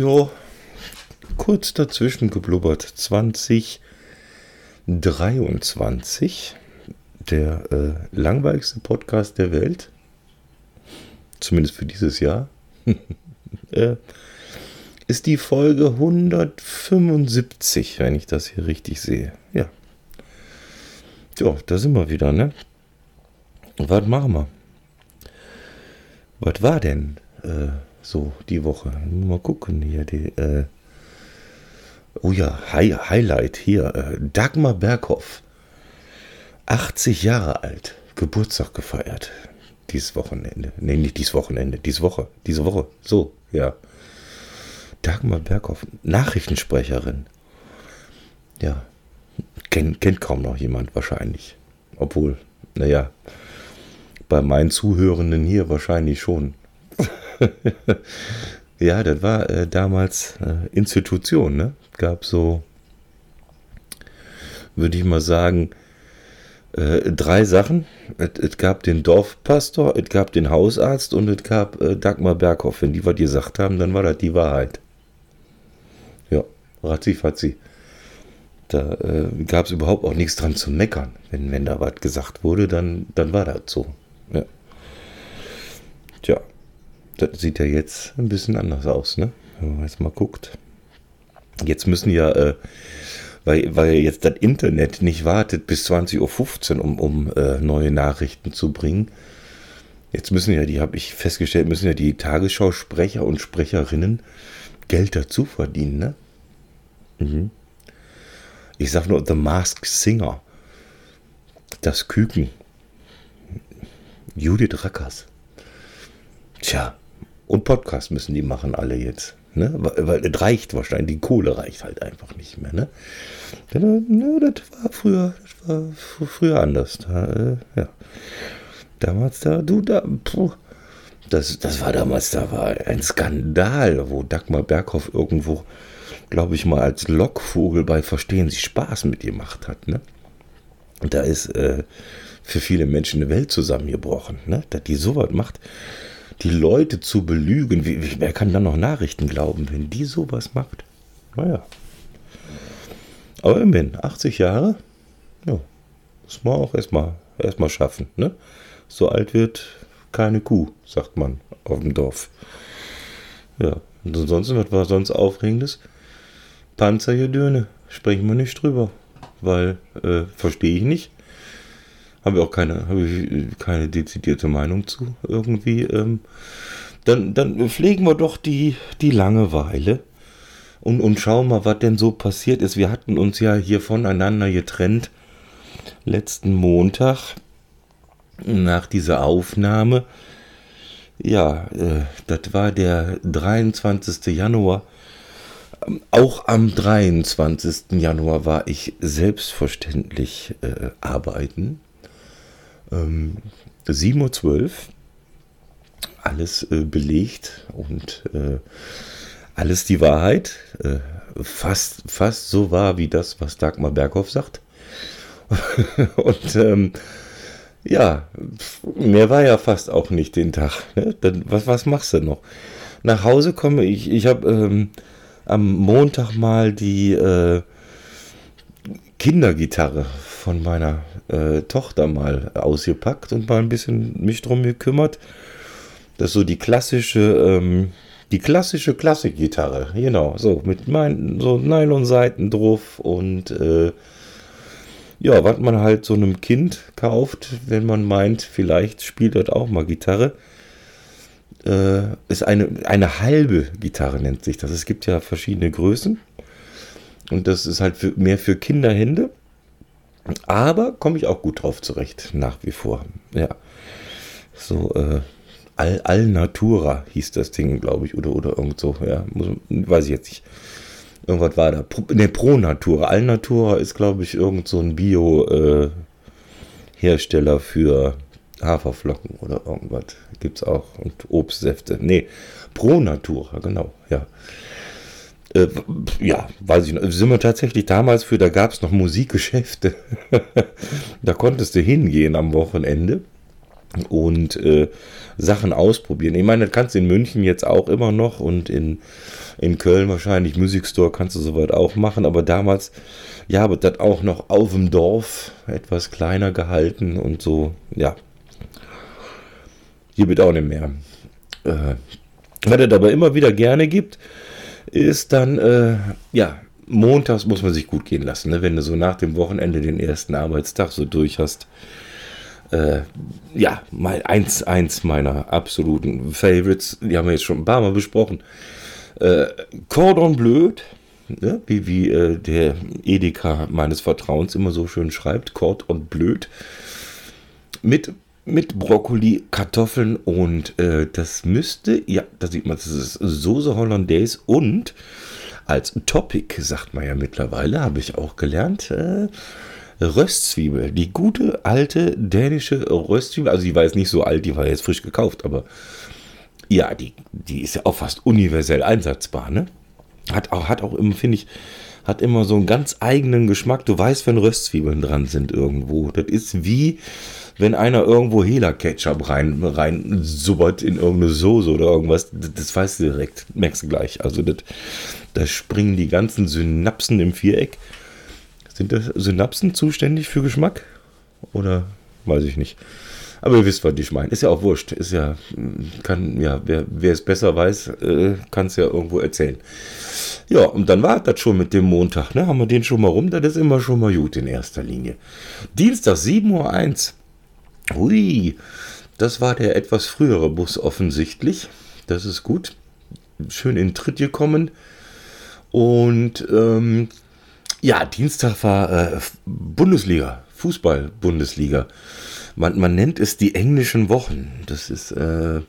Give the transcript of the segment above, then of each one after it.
Ja, kurz dazwischen geblubbert. 2023. Der äh, langweiligste Podcast der Welt. Zumindest für dieses Jahr. äh, ist die Folge 175, wenn ich das hier richtig sehe. Ja. Ja, da sind wir wieder, ne? Was machen wir? Was war denn äh, so die Woche? Mal gucken hier. Die, äh oh ja, Hi Highlight hier. Äh, Dagmar Berghoff. 80 Jahre alt. Geburtstag gefeiert. Dieses Wochenende. Nee, nicht dieses Wochenende. Diese Woche. Diese Woche. So, ja. Dagmar Berghoff. Nachrichtensprecherin. Ja. Kennt, kennt kaum noch jemand wahrscheinlich. Obwohl, naja, bei meinen Zuhörenden hier wahrscheinlich schon. ja, das war äh, damals äh, Institution, ne? Gab so, würde ich mal sagen, äh, drei Sachen. Es gab den Dorfpastor, es gab den Hausarzt und es gab äh, Dagmar Berghoff. Wenn die was gesagt haben, dann war das die Wahrheit. Ja, ratzi fatzi. Da äh, gab es überhaupt auch nichts dran zu meckern. Wenn, wenn da was gesagt wurde, dann, dann war das so. Ja. Tja, das sieht ja jetzt ein bisschen anders aus, ne? Wenn man jetzt mal guckt. Jetzt müssen ja, äh, weil, weil jetzt das Internet nicht wartet bis 20.15 Uhr, um, um äh, neue Nachrichten zu bringen. Jetzt müssen ja, die habe ich festgestellt, müssen ja die Tagesschausprecher und Sprecherinnen Geld dazu verdienen, ne? Mhm. Ich sag nur The Masked Singer. Das Küken. Judith Rackers. Tja, und Podcast müssen die machen alle jetzt. Ne? Weil es reicht wahrscheinlich, die Kohle reicht halt einfach nicht mehr. Ne? Ja, das war früher, das war früher anders. Da, äh, ja. Damals da, du da, puh, das, das war damals, da war ein Skandal, wo Dagmar Berghoff irgendwo, glaube ich mal, als Lockvogel bei Verstehen Sie Spaß mit ihr gemacht hat. Ne? Und da ist äh, für viele Menschen eine Welt zusammengebrochen, ne? dass die sowas macht die Leute zu belügen. Wie, wie, wer kann dann noch Nachrichten glauben, wenn die sowas macht? Naja. Aber immerhin, 80 Jahre, ja, muss man auch erstmal erst mal schaffen. Ne? So alt wird keine Kuh, sagt man auf dem Dorf. Ja, und ansonsten, was war sonst Aufregendes? Panzergedöne, sprechen wir nicht drüber, weil, äh, verstehe ich nicht. Habe ich auch keine, habe ich keine dezidierte Meinung zu irgendwie. Ähm, dann, dann pflegen wir doch die, die Langeweile und, und schauen mal, was denn so passiert ist. Wir hatten uns ja hier voneinander getrennt letzten Montag nach dieser Aufnahme. Ja, äh, das war der 23. Januar. Auch am 23. Januar war ich selbstverständlich äh, arbeiten. Ähm, 7.12 Uhr, alles äh, belegt und äh, alles die Wahrheit. Äh, fast, fast so wahr wie das, was Dagmar Berghoff sagt. und ähm, ja, mehr war ja fast auch nicht den Tag. Ne? Dann, was, was machst du noch? Nach Hause komme ich, ich habe ähm, am Montag mal die äh, Kindergitarre von meiner äh, Tochter mal ausgepackt und mal ein bisschen mich drum gekümmert. Das ist so die klassische, ähm, die klassische Klassikgitarre, genau, so mit meinen so Nylonseiten drauf und äh, ja, was man halt so einem Kind kauft, wenn man meint, vielleicht spielt dort auch mal Gitarre. Äh, ist eine, eine halbe Gitarre, nennt sich das. Es gibt ja verschiedene Größen. Und das ist halt für, mehr für Kinderhände. Aber komme ich auch gut drauf zurecht, nach wie vor. Ja. So, äh, Al, Al Natura hieß das Ding, glaube ich, oder, oder irgend so. Ja, muss, weiß ich jetzt nicht. Irgendwas war da. Pro, ne, Pro Natura. Al Natura ist, glaube ich, irgend so ein Bio-Hersteller äh, für Haferflocken oder irgendwas. Gibt es auch. Und Obstsäfte. Nee, Pro Natura, genau, ja. Äh, ja, weiß ich noch. Sind wir tatsächlich damals für, da gab es noch Musikgeschäfte. da konntest du hingehen am Wochenende. und äh, Sachen ausprobieren. Ich meine, das kannst du in München jetzt auch immer noch und in, in Köln wahrscheinlich, Musikstore kannst du soweit auch machen, aber damals, ja, wird das auch noch auf dem Dorf etwas kleiner gehalten und so, ja. Hier wird auch nicht mehr. Äh, was es aber immer wieder gerne gibt, ist dann, äh, ja, montags muss man sich gut gehen lassen, ne? wenn du so nach dem Wochenende den ersten Arbeitstag so durch hast äh, ja, mal eins, eins meiner absoluten Favorites, die haben wir jetzt schon ein paar Mal besprochen. Äh, Cordon Blöd, ne? wie, wie äh, der Edeka meines Vertrauens immer so schön schreibt, Cordon Blöd, mit, mit Brokkoli, Kartoffeln und äh, das müsste, ja, da sieht man, das ist Soße Hollandaise und als Topic, sagt man ja mittlerweile, habe ich auch gelernt, äh, Röstzwiebel. Die gute alte dänische Röstzwiebel. Also die war jetzt nicht so alt, die war jetzt frisch gekauft, aber ja, die, die ist ja auch fast universell einsatzbar, ne? Hat auch, hat auch immer, finde ich, hat immer so einen ganz eigenen Geschmack. Du weißt, wenn Röstzwiebeln dran sind irgendwo. Das ist wie, wenn einer irgendwo Hela-Ketchup rein, rein subbert in irgendeine Soße oder irgendwas. Das, das weißt du direkt, merkst du gleich. Also da springen die ganzen Synapsen im Viereck. Sind das Synapsen zuständig für Geschmack? Oder weiß ich nicht. Aber ihr wisst, was ich meine. Ist ja auch wurscht. Ist ja, kann, ja, wer, wer es besser weiß, äh, kann es ja irgendwo erzählen. Ja, und dann war das schon mit dem Montag. Ne? Haben wir den schon mal rum? Das ist immer schon mal gut in erster Linie. Dienstag, 7.01 Uhr. Hui, das war der etwas frühere Bus offensichtlich. Das ist gut. Schön in Tritt gekommen. Und ähm, ja, Dienstag war äh, Bundesliga, Fußball-Bundesliga. Man, man nennt es die englischen Wochen. Das ist, äh,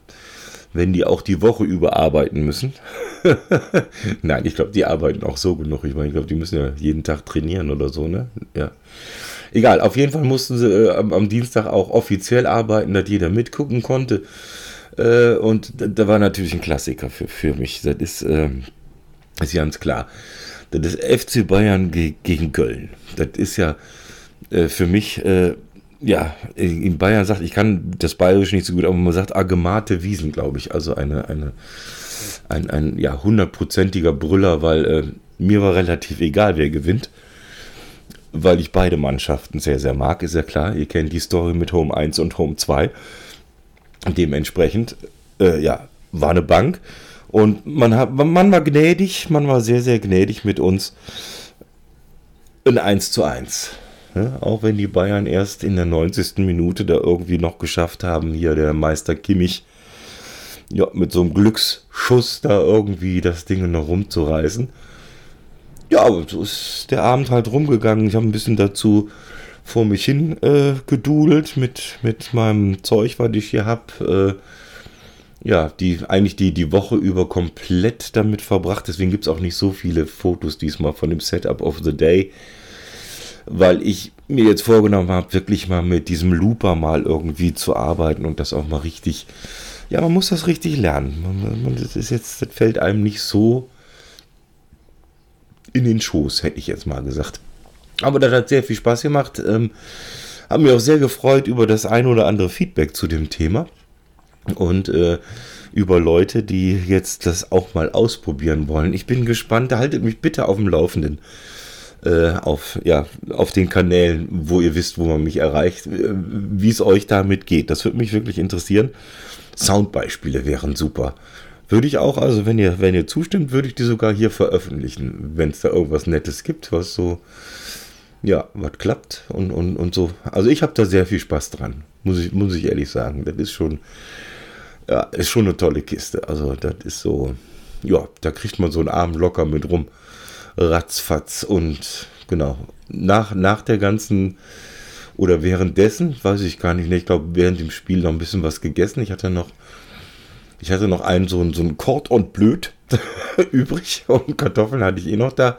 wenn die auch die Woche überarbeiten müssen. Nein, ich glaube, die arbeiten auch so genug. Ich meine, ich glaube, die müssen ja jeden Tag trainieren oder so, ne? Ja. Egal, auf jeden Fall mussten sie äh, am, am, Dienstag auch offiziell arbeiten, dass jeder mitgucken konnte. Äh, und da, war natürlich ein Klassiker für, für mich. Das ist, ähm, ist ganz klar. Das ist FC Bayern ge gegen Köln. Das ist ja äh, für mich, äh, ja, in Bayern sagt, ich kann das Bayerische nicht so gut, aber man sagt Agemate Wiesen, glaube ich. Also eine, eine, ein, ein ja, hundertprozentiger Brüller, weil äh, mir war relativ egal, wer gewinnt. Weil ich beide Mannschaften sehr, sehr mag, ist ja klar. Ihr kennt die Story mit Home 1 und Home 2. Dementsprechend, äh, ja, war eine Bank. Und man, hat, man war gnädig, man war sehr, sehr gnädig mit uns. Ein 1 zu 1. Ja, auch wenn die Bayern erst in der 90. Minute da irgendwie noch geschafft haben, hier der Meister Kimmich ja, mit so einem Glücksschuss da irgendwie das Ding noch rumzureißen. Ja, so ist der Abend halt rumgegangen. Ich habe ein bisschen dazu vor mich hin äh, gedudelt mit, mit meinem Zeug, was ich hier habe. Äh, ja, die eigentlich die, die Woche über komplett damit verbracht. Deswegen gibt es auch nicht so viele Fotos diesmal von dem Setup of the Day. Weil ich mir jetzt vorgenommen habe, wirklich mal mit diesem Looper mal irgendwie zu arbeiten und das auch mal richtig. Ja, man muss das richtig lernen. Man, man, das ist jetzt, das fällt einem nicht so in den Schoß, hätte ich jetzt mal gesagt. Aber das hat sehr viel Spaß gemacht. Ähm, haben mich auch sehr gefreut über das ein oder andere Feedback zu dem Thema und äh, über Leute, die jetzt das auch mal ausprobieren wollen. Ich bin gespannt, haltet mich bitte auf dem Laufenden. Äh, auf, ja, auf den Kanälen, wo ihr wisst, wo man mich erreicht, äh, wie es euch damit geht. Das würde mich wirklich interessieren. Soundbeispiele wären super. Würde ich auch, also wenn ihr, wenn ihr zustimmt, würde ich die sogar hier veröffentlichen, wenn es da irgendwas Nettes gibt, was so, ja, was klappt und, und, und so. Also ich habe da sehr viel Spaß dran, muss ich, muss ich ehrlich sagen. Das ist schon, ja, ist schon eine tolle Kiste. Also, das ist so, ja, da kriegt man so einen Arm locker mit rum. Ratzfatz und genau. Nach, nach der ganzen oder währenddessen, weiß ich gar nicht, ne, ich glaube, während dem Spiel noch ein bisschen was gegessen. Ich hatte noch, ich hatte noch einen so, so einen Kord und Blöd übrig und Kartoffeln hatte ich eh noch da.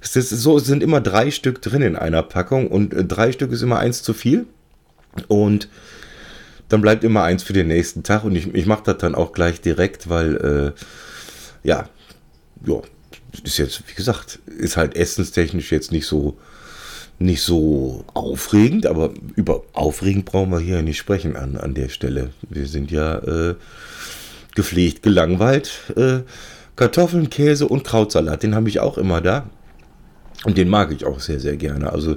Es, ist so, es sind immer drei Stück drin in einer Packung und äh, drei Stück ist immer eins zu viel. Und dann bleibt immer eins für den nächsten Tag und ich, ich mache das dann auch gleich direkt, weil, äh, ja, ja, ist jetzt, wie gesagt, ist halt essenstechnisch jetzt nicht so, nicht so aufregend, aber über aufregend brauchen wir hier nicht sprechen an, an der Stelle. Wir sind ja äh, gepflegt, gelangweilt. Äh, Kartoffeln, Käse und Krautsalat, den habe ich auch immer da. Und den mag ich auch sehr, sehr gerne. Also,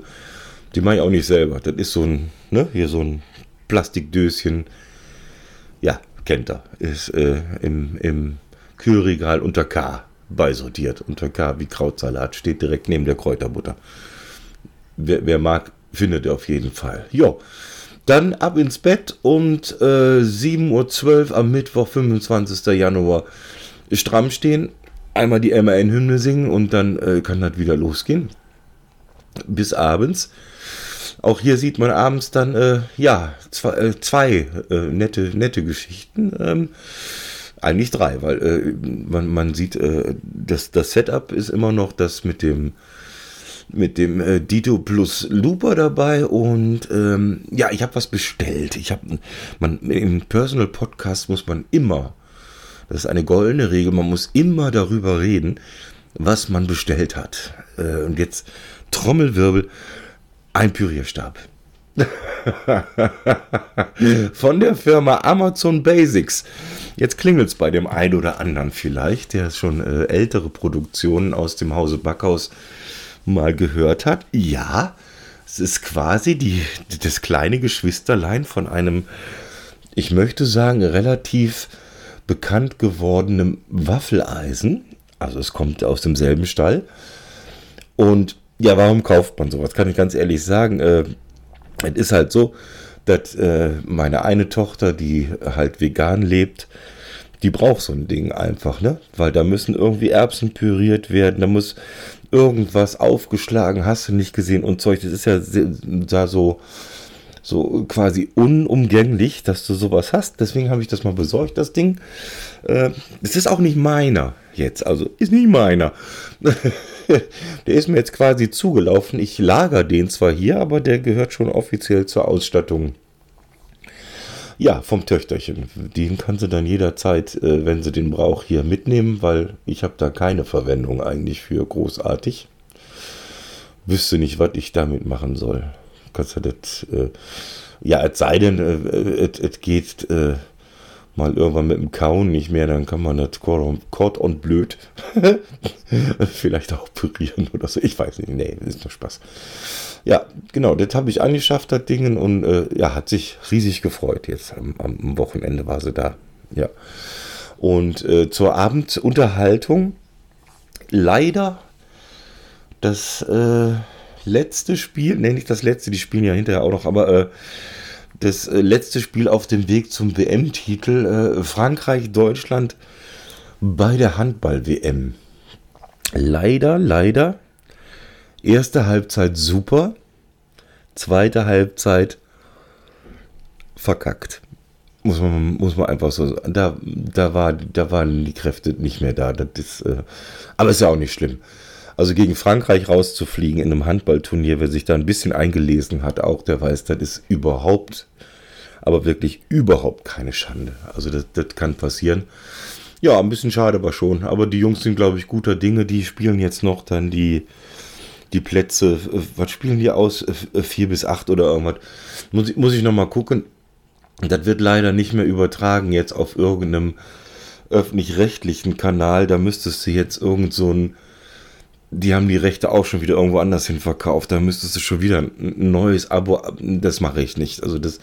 den mache ich auch nicht selber. Das ist so ein, ne, hier so ein Plastikdöschen. Ja, kennt er. Ist äh, im, im Kühlregal unter K beisortiert. Unter K wie Krautsalat. Steht direkt neben der Kräuterbutter. Wer, wer mag, findet er auf jeden Fall. Jo. Dann ab ins Bett und äh, 7.12 Uhr am Mittwoch, 25. Januar, stramm stehen, einmal die MAN-Hymne singen und dann äh, kann das wieder losgehen. Bis abends. Auch hier sieht man abends dann, äh, ja, zwei, äh, zwei äh, nette, nette Geschichten. Ähm, eigentlich drei, weil äh, man, man sieht, das, das Setup ist immer noch das mit dem mit dem äh, Dito plus Looper dabei und ähm, ja, ich habe was bestellt. Ich habe man im Personal Podcast muss man immer, das ist eine goldene Regel, man muss immer darüber reden, was man bestellt hat. Äh, und jetzt Trommelwirbel, ein Pürierstab. Von der Firma Amazon Basics. Jetzt klingelt es bei dem einen oder anderen vielleicht, der schon äh, ältere Produktionen aus dem Hause Backhaus mal gehört hat. Ja, es ist quasi die, das kleine Geschwisterlein von einem, ich möchte sagen, relativ bekannt gewordenen Waffeleisen. Also es kommt aus demselben Stall. Und ja, warum kauft man sowas? Kann ich ganz ehrlich sagen. Äh, es ist halt so, dass äh, meine eine Tochter, die halt vegan lebt, die braucht so ein Ding einfach, ne? Weil da müssen irgendwie Erbsen püriert werden, da muss irgendwas aufgeschlagen, hast du nicht gesehen und Zeug. Das ist ja da so, so quasi unumgänglich, dass du sowas hast. Deswegen habe ich das mal besorgt, das Ding. Äh, es ist auch nicht meiner jetzt, also ist nicht meiner. der ist mir jetzt quasi zugelaufen. Ich lager den zwar hier, aber der gehört schon offiziell zur Ausstattung. Ja, vom Töchterchen. Den kann sie dann jederzeit, äh, wenn sie den braucht, hier mitnehmen, weil ich habe da keine Verwendung eigentlich für großartig. Wüsste nicht, was ich damit machen soll. Kannst du das, äh, ja, es sei denn, äh, es geht mal irgendwann mit dem Kauen nicht mehr, dann kann man das Kord und blöd vielleicht auch pürieren oder so. Ich weiß nicht. Nee, ist nur Spaß. Ja, genau, das habe ich angeschafft, das Ding, und äh, ja, hat sich riesig gefreut. Jetzt am, am Wochenende war sie da. Ja. Und äh, zur Abendunterhaltung leider das äh, letzte Spiel, nenne ich das letzte, die spielen ja hinterher auch noch, aber äh, das äh, letzte Spiel auf dem Weg zum WM-Titel äh, Frankreich-Deutschland bei der Handball-WM. Leider, leider. Erste Halbzeit super. Zweite Halbzeit verkackt. Muss man, muss man einfach so sagen. Da, da, war, da waren die Kräfte nicht mehr da. Das ist, äh, aber ist ja auch nicht schlimm. Also gegen Frankreich rauszufliegen in einem Handballturnier, wer sich da ein bisschen eingelesen hat, auch der weiß, das ist überhaupt, aber wirklich überhaupt keine Schande. Also das, das kann passieren. Ja, ein bisschen schade aber schon. Aber die Jungs sind, glaube ich, guter Dinge. Die spielen jetzt noch dann die, die Plätze. Was spielen die aus? Vier bis acht oder irgendwas. Muss ich, muss ich nochmal gucken. Das wird leider nicht mehr übertragen jetzt auf irgendeinem öffentlich-rechtlichen Kanal. Da müsstest du jetzt irgend so ein die haben die Rechte auch schon wieder irgendwo anders hin verkauft. Da müsstest du schon wieder ein neues Abo. Das mache ich nicht. Also das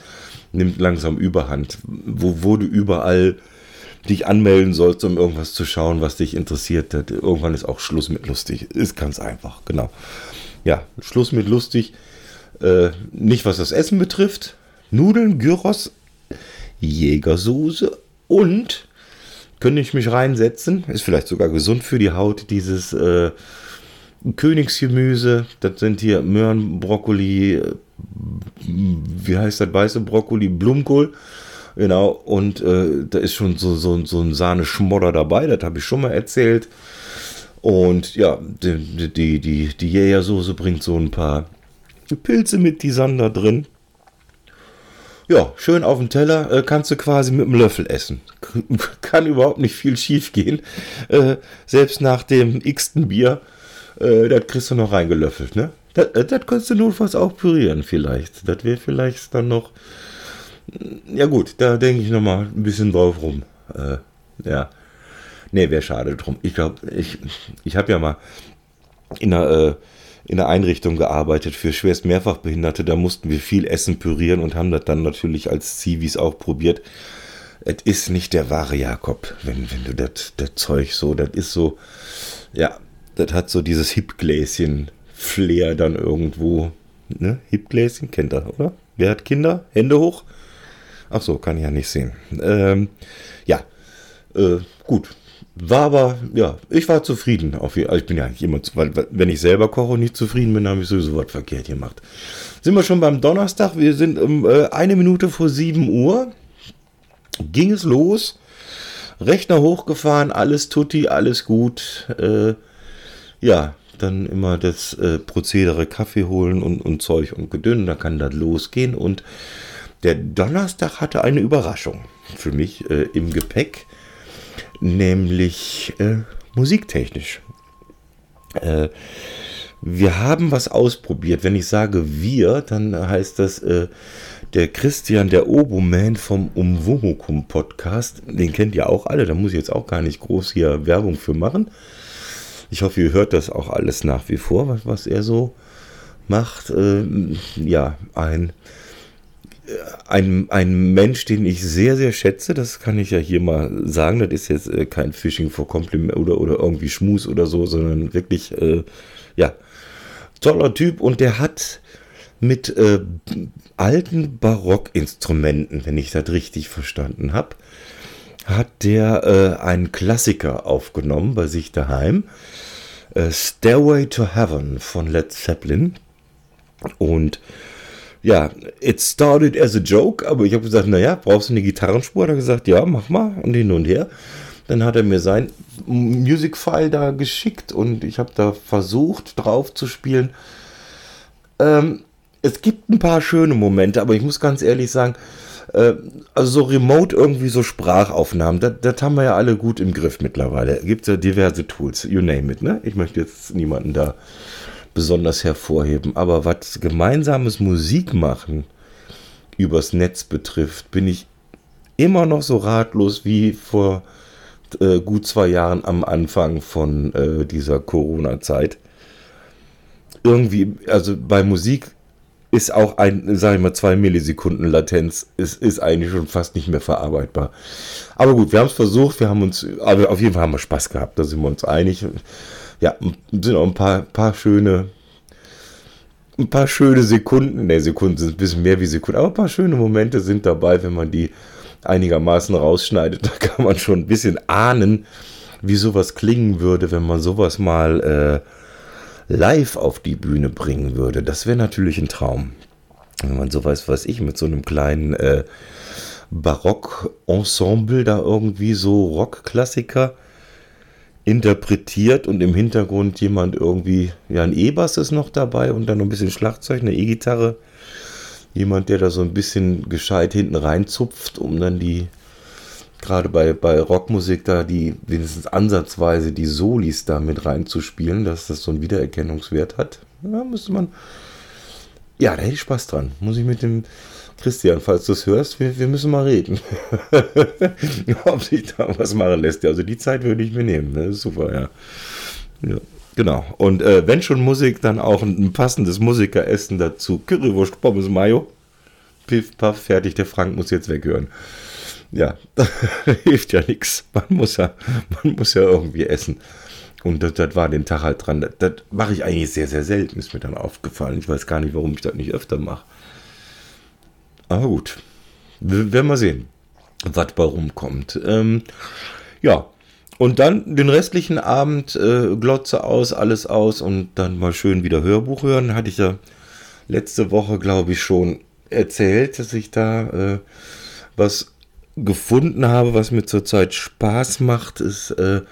nimmt langsam Überhand. Wo, wo du überall dich anmelden sollst, um irgendwas zu schauen, was dich interessiert. Irgendwann ist auch Schluss mit lustig. Ist ganz einfach, genau. Ja, Schluss mit lustig. Äh, nicht was das Essen betrifft. Nudeln, Gyros, Jägersoße und könnte ich mich reinsetzen. Ist vielleicht sogar gesund für die Haut, dieses äh, Königsgemüse, das sind hier Möhren, Brokkoli, wie heißt das, weiße Brokkoli, Blumenkohl. Genau, und äh, da ist schon so, so, so ein Sahneschmodder dabei, das habe ich schon mal erzählt. Und ja, die, die, die, die Jägersoße bringt so ein paar Pilze mit, die da drin. Ja, schön auf dem Teller äh, kannst du quasi mit einem Löffel essen. Kann überhaupt nicht viel schief gehen. Äh, selbst nach dem x-ten Bier äh, das kriegst du noch reingelöffelt, ne? Das, äh, das könntest du notfalls auch pürieren vielleicht. Das wäre vielleicht dann noch... Ja gut, da denke ich nochmal ein bisschen drauf rum. Äh, ja. Nee, wäre schade drum. Ich glaube, ich, ich habe ja mal in einer, äh, in einer Einrichtung gearbeitet für schwerst Mehrfachbehinderte. Da mussten wir viel Essen pürieren und haben das dann natürlich als Zivis auch probiert. Es ist nicht der wahre Jakob, wenn, wenn du das Zeug so, das ist so, ja, das hat so dieses Hipgläschen-Flair dann irgendwo. Ne? Hipgläschen kennt er, oder? Wer hat Kinder? Hände hoch? Ach so, kann ich ja nicht sehen. Ähm, ja, äh, gut. War aber, ja, ich war zufrieden. Auf, also ich bin ja eigentlich immer, weil wenn ich selber koche und nicht zufrieden bin, habe ich sowieso was verkehrt gemacht. Sind wir schon beim Donnerstag? Wir sind um äh, eine Minute vor 7 Uhr. Ging es los. Rechner hochgefahren, alles tutti, alles gut. Äh, ja, dann immer das äh, Prozedere Kaffee holen und, und Zeug und Gedünn, dann kann das losgehen. Und der Donnerstag hatte eine Überraschung für mich äh, im Gepäck, nämlich äh, musiktechnisch. Äh, wir haben was ausprobiert. Wenn ich sage wir, dann heißt das äh, der Christian, der Oboman vom Umwomukum Podcast. Den kennt ihr auch alle, da muss ich jetzt auch gar nicht groß hier Werbung für machen. Ich hoffe, ihr hört das auch alles nach wie vor, was, was er so macht. Ähm, ja, ein, ein, ein Mensch, den ich sehr, sehr schätze, das kann ich ja hier mal sagen. Das ist jetzt äh, kein Phishing for Compliment oder, oder irgendwie Schmus oder so, sondern wirklich, äh, ja, toller Typ und der hat mit äh, alten Barockinstrumenten, wenn ich das richtig verstanden habe, hat der äh, einen Klassiker aufgenommen bei sich daheim. Äh, Stairway to Heaven von Led Zeppelin. Und ja, it started as a joke, aber ich habe gesagt, naja, brauchst du eine Gitarrenspur? Hat er gesagt, ja, mach mal und hin und her. Dann hat er mir sein Music-File da geschickt und ich habe da versucht drauf zu spielen. Ähm, es gibt ein paar schöne Momente, aber ich muss ganz ehrlich sagen, äh, also so remote irgendwie so Sprachaufnahmen, das, haben wir ja alle gut im Griff mittlerweile. Es gibt ja diverse Tools, you name it, ne? Ich möchte jetzt niemanden da besonders hervorheben, aber was gemeinsames Musik machen übers Netz betrifft, bin ich immer noch so ratlos wie vor äh, gut zwei Jahren am Anfang von äh, dieser Corona-Zeit. Irgendwie, also bei Musik ist auch ein, sage ich mal, zwei Millisekunden Latenz, ist, ist eigentlich schon fast nicht mehr verarbeitbar. Aber gut, wir haben es versucht, wir haben uns, aber auf jeden Fall haben wir Spaß gehabt, da sind wir uns einig. Ja, sind auch ein paar, paar schöne, ein paar schöne Sekunden, ne, Sekunden sind ein bisschen mehr wie Sekunden, aber ein paar schöne Momente sind dabei, wenn man die einigermaßen rausschneidet. Da kann man schon ein bisschen ahnen, wie sowas klingen würde, wenn man sowas mal äh, live auf die Bühne bringen würde, das wäre natürlich ein Traum. Wenn man so weiß, was ich, mit so einem kleinen äh, Barock-Ensemble da irgendwie so Rockklassiker interpretiert und im Hintergrund jemand irgendwie, ja, ein E-Bass ist noch dabei und dann noch ein bisschen Schlagzeug, eine E-Gitarre. Jemand, der da so ein bisschen gescheit hinten reinzupft, um dann die gerade bei, bei Rockmusik da die wenigstens ansatzweise die Solis da mit reinzuspielen, dass das so einen Wiedererkennungswert hat. Ja, müsste man. Ja, da hätte ich Spaß dran. Muss ich mit dem Christian, falls du es hörst, wir, wir müssen mal reden. Ob sich da was machen lässt. Also die Zeit würde ich mir nehmen. Ne? Super, ja. ja. Genau. Und äh, wenn schon Musik, dann auch ein, passendes Musikeressen dazu. Currywurst, Pommes, Mayo. Piff, paff, fertig. Der Frank muss jetzt weghören ja, hilft ja nichts. Man muss ja, man muss ja irgendwie essen. Und das, das war den Tag halt dran. Das, das mache ich eigentlich sehr, sehr selten, ist mir dann aufgefallen. Ich weiß gar nicht, warum ich das nicht öfter mache. Aber gut, wir werden mal sehen, was bei rumkommt. Ähm, ja, und dann den restlichen Abend äh, Glotze aus, alles aus und dann mal schön wieder Hörbuch hören. Hatte ich ja letzte Woche, glaube ich, schon erzählt, dass ich da äh, was gefunden habe, was mir zurzeit Spaß macht, ist äh,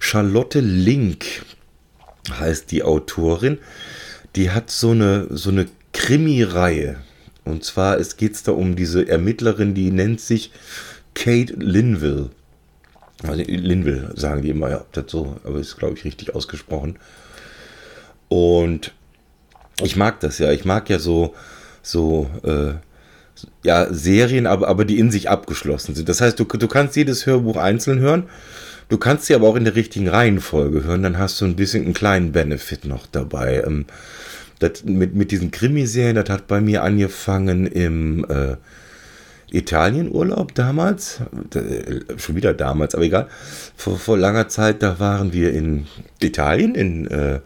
Charlotte Link, heißt die Autorin. Die hat so eine, so eine Krimi-Reihe. Und zwar geht es da um diese Ermittlerin, die nennt sich Kate Linville. Also Linville sagen die immer, ja, das so, aber ist glaube ich richtig ausgesprochen. Und ich mag das ja. Ich mag ja so, so, äh, ja, Serien, aber, aber die in sich abgeschlossen sind. Das heißt, du, du kannst jedes Hörbuch einzeln hören. Du kannst sie aber auch in der richtigen Reihenfolge hören. Dann hast du ein bisschen einen kleinen Benefit noch dabei. Ähm, das, mit, mit diesen Krimiserien, das hat bei mir angefangen im äh, Italienurlaub damals. Äh, schon wieder damals, aber egal. Vor, vor langer Zeit, da waren wir in Italien, in äh,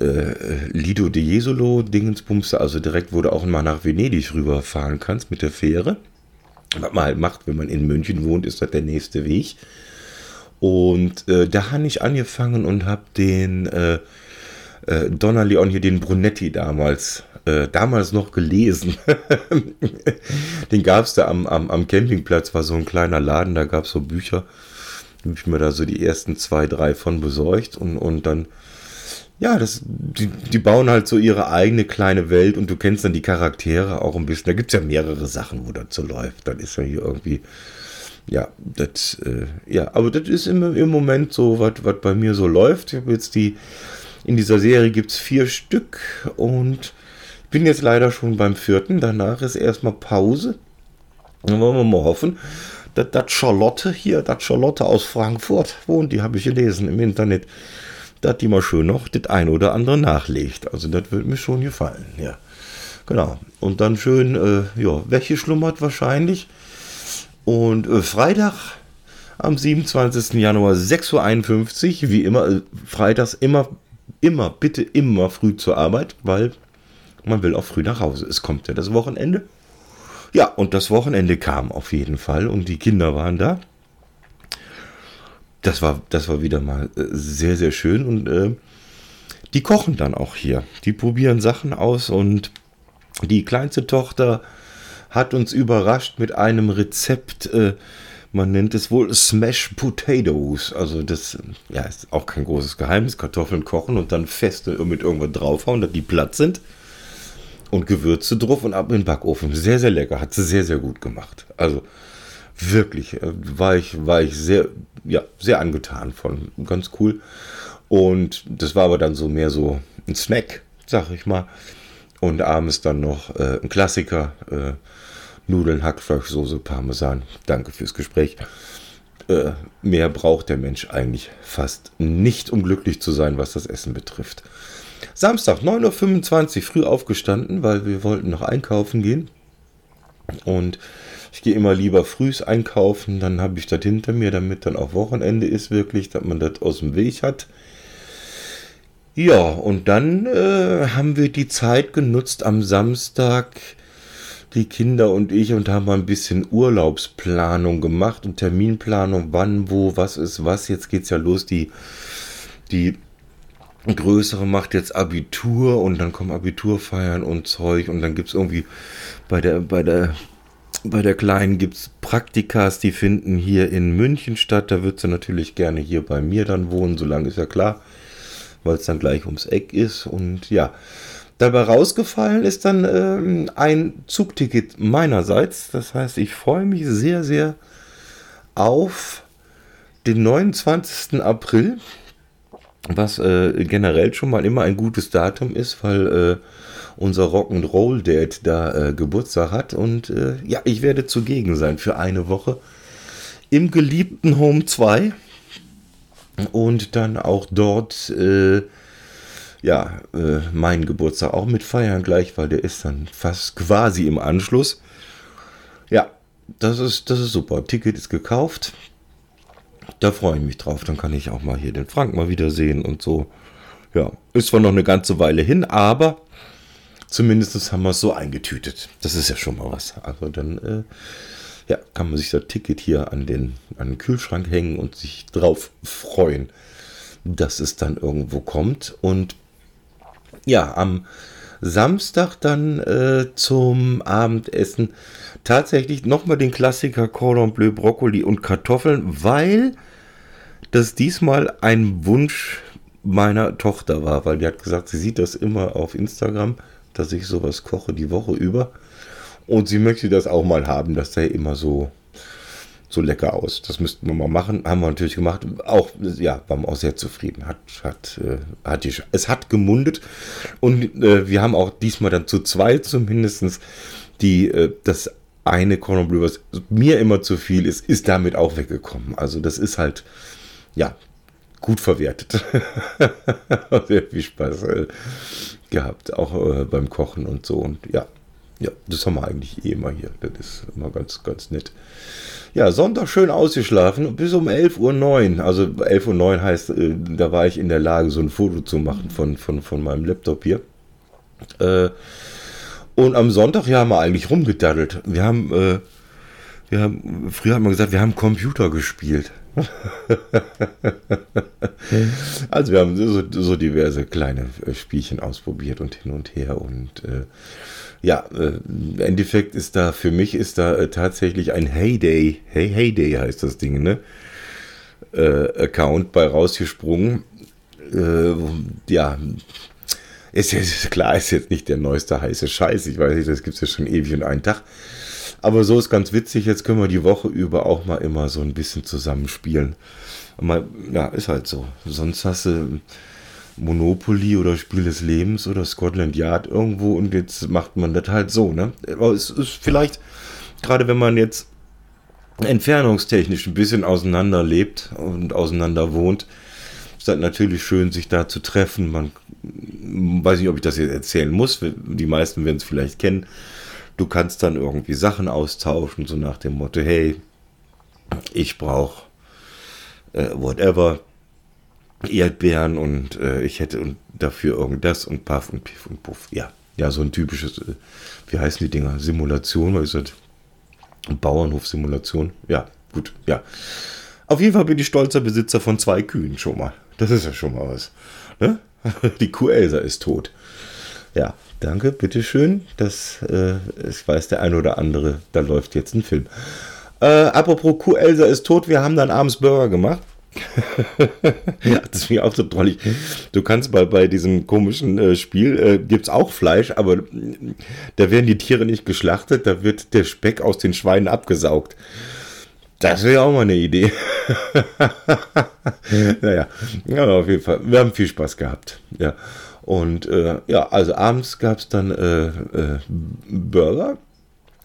äh, Lido de Jesolo, Dingensbumste, also direkt, wo du auch mal nach Venedig rüberfahren kannst mit der Fähre. Was man halt macht, wenn man in München wohnt, ist das der nächste Weg. Und äh, da habe ich angefangen und habe den äh, äh, Donna Leon hier, den Brunetti damals, äh, damals noch gelesen. den gab es da am, am, am Campingplatz, war so ein kleiner Laden, da gab es so Bücher. Da habe ich mir da so die ersten zwei, drei von besorgt und, und dann ja, das, die, die bauen halt so ihre eigene kleine Welt und du kennst dann die Charaktere auch ein bisschen. Da gibt es ja mehrere Sachen, wo das so läuft. Dann ist ja hier irgendwie, ja, das, äh, ja, aber das ist im, im Moment so, was bei mir so läuft. Ich habe jetzt die, in dieser Serie gibt es vier Stück und ich bin jetzt leider schon beim vierten. Danach ist erstmal Pause. Dann wollen wir mal hoffen, dass das Charlotte hier, das Charlotte aus Frankfurt wohnt, die habe ich gelesen im Internet dass die mal schön noch das ein oder andere nachlegt. Also das wird mir schon gefallen, ja. Genau. Und dann schön, äh, ja, weggeschlummert wahrscheinlich. Und äh, Freitag am 27. Januar 6.51 Uhr, wie immer, äh, freitags immer, immer, bitte immer früh zur Arbeit, weil man will auch früh nach Hause. Es kommt ja das Wochenende. Ja, und das Wochenende kam auf jeden Fall und die Kinder waren da das war, das war wieder mal äh, sehr, sehr schön. Und äh, die kochen dann auch hier. Die probieren Sachen aus und die kleinste Tochter hat uns überrascht mit einem Rezept. Äh, man nennt es wohl Smash Potatoes. Also das ja, ist auch kein großes Geheimnis. Kartoffeln kochen und dann feste mit irgendwas draufhauen, dass die platt sind. Und Gewürze drauf und ab in den Backofen. Sehr, sehr lecker. Hat sie sehr, sehr gut gemacht. Also wirklich, äh, war ich, war ich sehr, ja, sehr angetan von. Ganz cool. Und das war aber dann so mehr so ein Snack, sag ich mal. Und abends dann noch äh, ein Klassiker. Äh, Nudeln, Hackfleischsoße, Parmesan. Danke fürs Gespräch. Äh, mehr braucht der Mensch eigentlich fast nicht, um glücklich zu sein, was das Essen betrifft. Samstag, 9.25 Uhr, früh aufgestanden, weil wir wollten noch einkaufen gehen. Und ich gehe immer lieber frühs einkaufen, dann habe ich das hinter mir, damit dann auch Wochenende ist wirklich, dass man das aus dem Weg hat. Ja, und dann äh, haben wir die Zeit genutzt am Samstag, die Kinder und ich, und haben ein bisschen Urlaubsplanung gemacht und Terminplanung, wann, wo, was ist was. Jetzt geht es ja los, die, die Größere macht jetzt Abitur und dann kommen Abiturfeiern und Zeug und dann gibt es irgendwie bei der, bei der bei der Kleinen gibt Praktikas, die finden hier in München statt. Da wird sie natürlich gerne hier bei mir dann wohnen, solange ist ja klar, weil es dann gleich ums Eck ist. Und ja, dabei rausgefallen ist dann ähm, ein Zugticket meinerseits. Das heißt, ich freue mich sehr, sehr auf den 29. April, was äh, generell schon mal immer ein gutes Datum ist, weil äh, unser Rock'n'Roll Dad da äh, Geburtstag hat. Und äh, ja, ich werde zugegen sein für eine Woche im geliebten Home 2 und dann auch dort äh, ja äh, meinen Geburtstag auch mit feiern gleich, weil der ist dann fast quasi im Anschluss. Ja, das ist das ist super. Ticket ist gekauft. Da freue ich mich drauf. Dann kann ich auch mal hier den Frank mal wieder sehen und so. Ja, ist zwar noch eine ganze Weile hin, aber Zumindest haben wir es so eingetütet. Das ist ja schon mal was. Also dann äh, ja, kann man sich das Ticket hier an den, an den Kühlschrank hängen und sich drauf freuen, dass es dann irgendwo kommt. Und ja, am Samstag dann äh, zum Abendessen tatsächlich nochmal den Klassiker Cordon Bleu, Brokkoli und Kartoffeln, weil das diesmal ein Wunsch meiner Tochter war, weil die hat gesagt, sie sieht das immer auf Instagram dass ich sowas koche die Woche über. Und sie möchte das auch mal haben, dass da immer so, so lecker aus. Das müssten wir mal machen. Haben wir natürlich gemacht. Auch, ja, waren wir auch sehr zufrieden. Hat, hat, äh, hat die, es hat gemundet. Und äh, wir haben auch diesmal dann zu zweit zumindest die, äh, das eine Cordon Bleu, was mir immer zu viel ist, ist damit auch weggekommen. Also das ist halt, ja, gut verwertet. Sehr viel Spaß äh, gehabt, auch äh, beim Kochen und so. Und ja, ja, das haben wir eigentlich eh immer hier. Das ist immer ganz, ganz nett. Ja, Sonntag schön ausgeschlafen bis um 11.09 Uhr. Also 11.09 Uhr heißt, äh, da war ich in der Lage, so ein Foto zu machen von, von, von meinem Laptop hier. Äh, und am Sonntag, ja, haben wir eigentlich rumgedaddelt. Wir haben, äh, wir haben, früher haben wir gesagt, wir haben Computer gespielt. also wir haben so, so, diverse kleine äh, Spielchen ausprobiert und hin und her und äh, ja, äh, im Endeffekt ist da, für mich ist da äh, tatsächlich ein Heyday, Hey Heyday heißt das Ding, ne? Äh, Account bei rausgesprungen. Äh, ja, ist jetzt klar, ist jetzt nicht der neueste heiße Scheiß. Ich weiß nicht, das gibt es ja schon ewig und einen Tag. Aber so ist ganz witzig. Jetzt können wir die Woche über auch mal immer so ein bisschen zusammenspielen. Mal, ja, ist halt so. Sonst hast du Monopoly oder Spiel des Lebens oder Scotland Yard irgendwo und jetzt macht man das halt so, ne? Aber es ist vielleicht, gerade wenn man jetzt entfernungstechnisch ein bisschen auseinander lebt und auseinander wohnt, ist das natürlich schön, sich da zu treffen. Man weiß nicht, ob ich das jetzt erzählen muss. Die meisten werden es vielleicht kennen. Du kannst dann irgendwie Sachen austauschen, so nach dem Motto, hey, ich brauche äh, whatever, Erdbeeren und äh, ich hätte und dafür irgendwas und Puff und Piff und Puff. Ja, ja, so ein typisches, äh, wie heißen die Dinger? Simulation, was ist das? Bauernhof-Simulation. Ja, gut, ja. Auf jeden Fall bin ich stolzer Besitzer von zwei Kühen schon mal. Das ist ja schon mal was. Ne? Die Kuh Elsa ist tot. Ja, danke, bitteschön. Das, äh, ich weiß, der ein oder andere, da läuft jetzt ein Film. Äh, apropos Kuh Elsa ist tot, wir haben dann abends Burger gemacht. ja, das finde ich auch so drollig. Du kannst bei, bei diesem komischen äh, Spiel, äh, gibt es auch Fleisch, aber äh, da werden die Tiere nicht geschlachtet, da wird der Speck aus den Schweinen abgesaugt. Das wäre auch mal eine Idee. naja, ja, auf jeden Fall. Wir haben viel Spaß gehabt. Ja. Und äh, ja, also abends gab es dann äh, äh, Burger.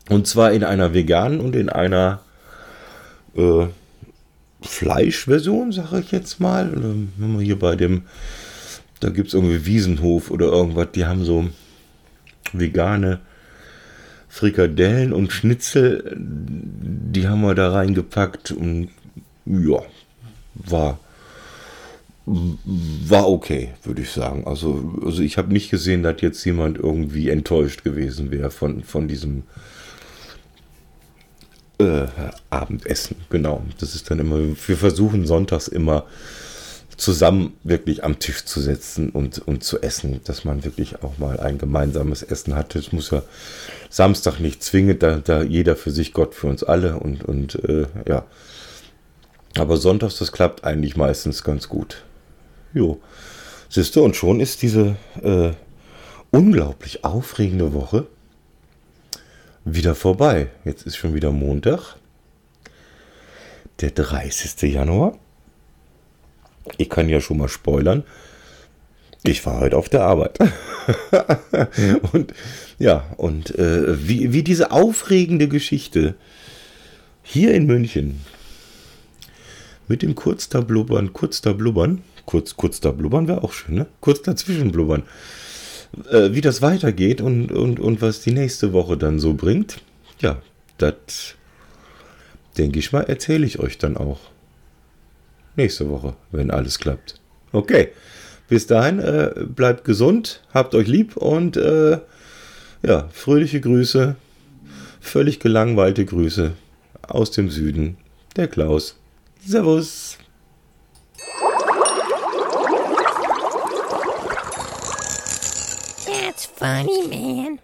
Und zwar in einer veganen und in einer äh, Fleischversion, sage ich jetzt mal. Wenn wir hier bei dem, da gibt es irgendwie Wiesenhof oder irgendwas, die haben so vegane Frikadellen und Schnitzel, die haben wir da reingepackt und ja, war war okay, würde ich sagen. Also, also ich habe nicht gesehen, dass jetzt jemand irgendwie enttäuscht gewesen wäre von, von diesem äh, Abendessen. Genau, das ist dann immer, wir versuchen sonntags immer zusammen wirklich am Tisch zu setzen und, und zu essen, dass man wirklich auch mal ein gemeinsames Essen hat. Es muss ja Samstag nicht zwingend, da, da jeder für sich, Gott für uns alle und, und äh, ja. Aber sonntags, das klappt eigentlich meistens ganz gut. Jo. Siehst du, und schon ist diese äh, unglaublich aufregende Woche wieder vorbei. Jetzt ist schon wieder Montag, der 30. Januar. Ich kann ja schon mal spoilern. Ich war heute auf der Arbeit. und ja, und äh, wie, wie diese aufregende Geschichte hier in München mit dem kurz da blubbern, kurz da blubbern, kurz, kurz da blubbern wäre auch schön, ne? Kurz dazwischen blubbern. Äh, wie das weitergeht und, und, und was die nächste Woche dann so bringt, ja, das denke ich mal, erzähle ich euch dann auch nächste Woche, wenn alles klappt. Okay, bis dahin, äh, bleibt gesund, habt euch lieb und äh, ja, fröhliche Grüße, völlig gelangweilte Grüße aus dem Süden, der Klaus. Servus. Funny, man.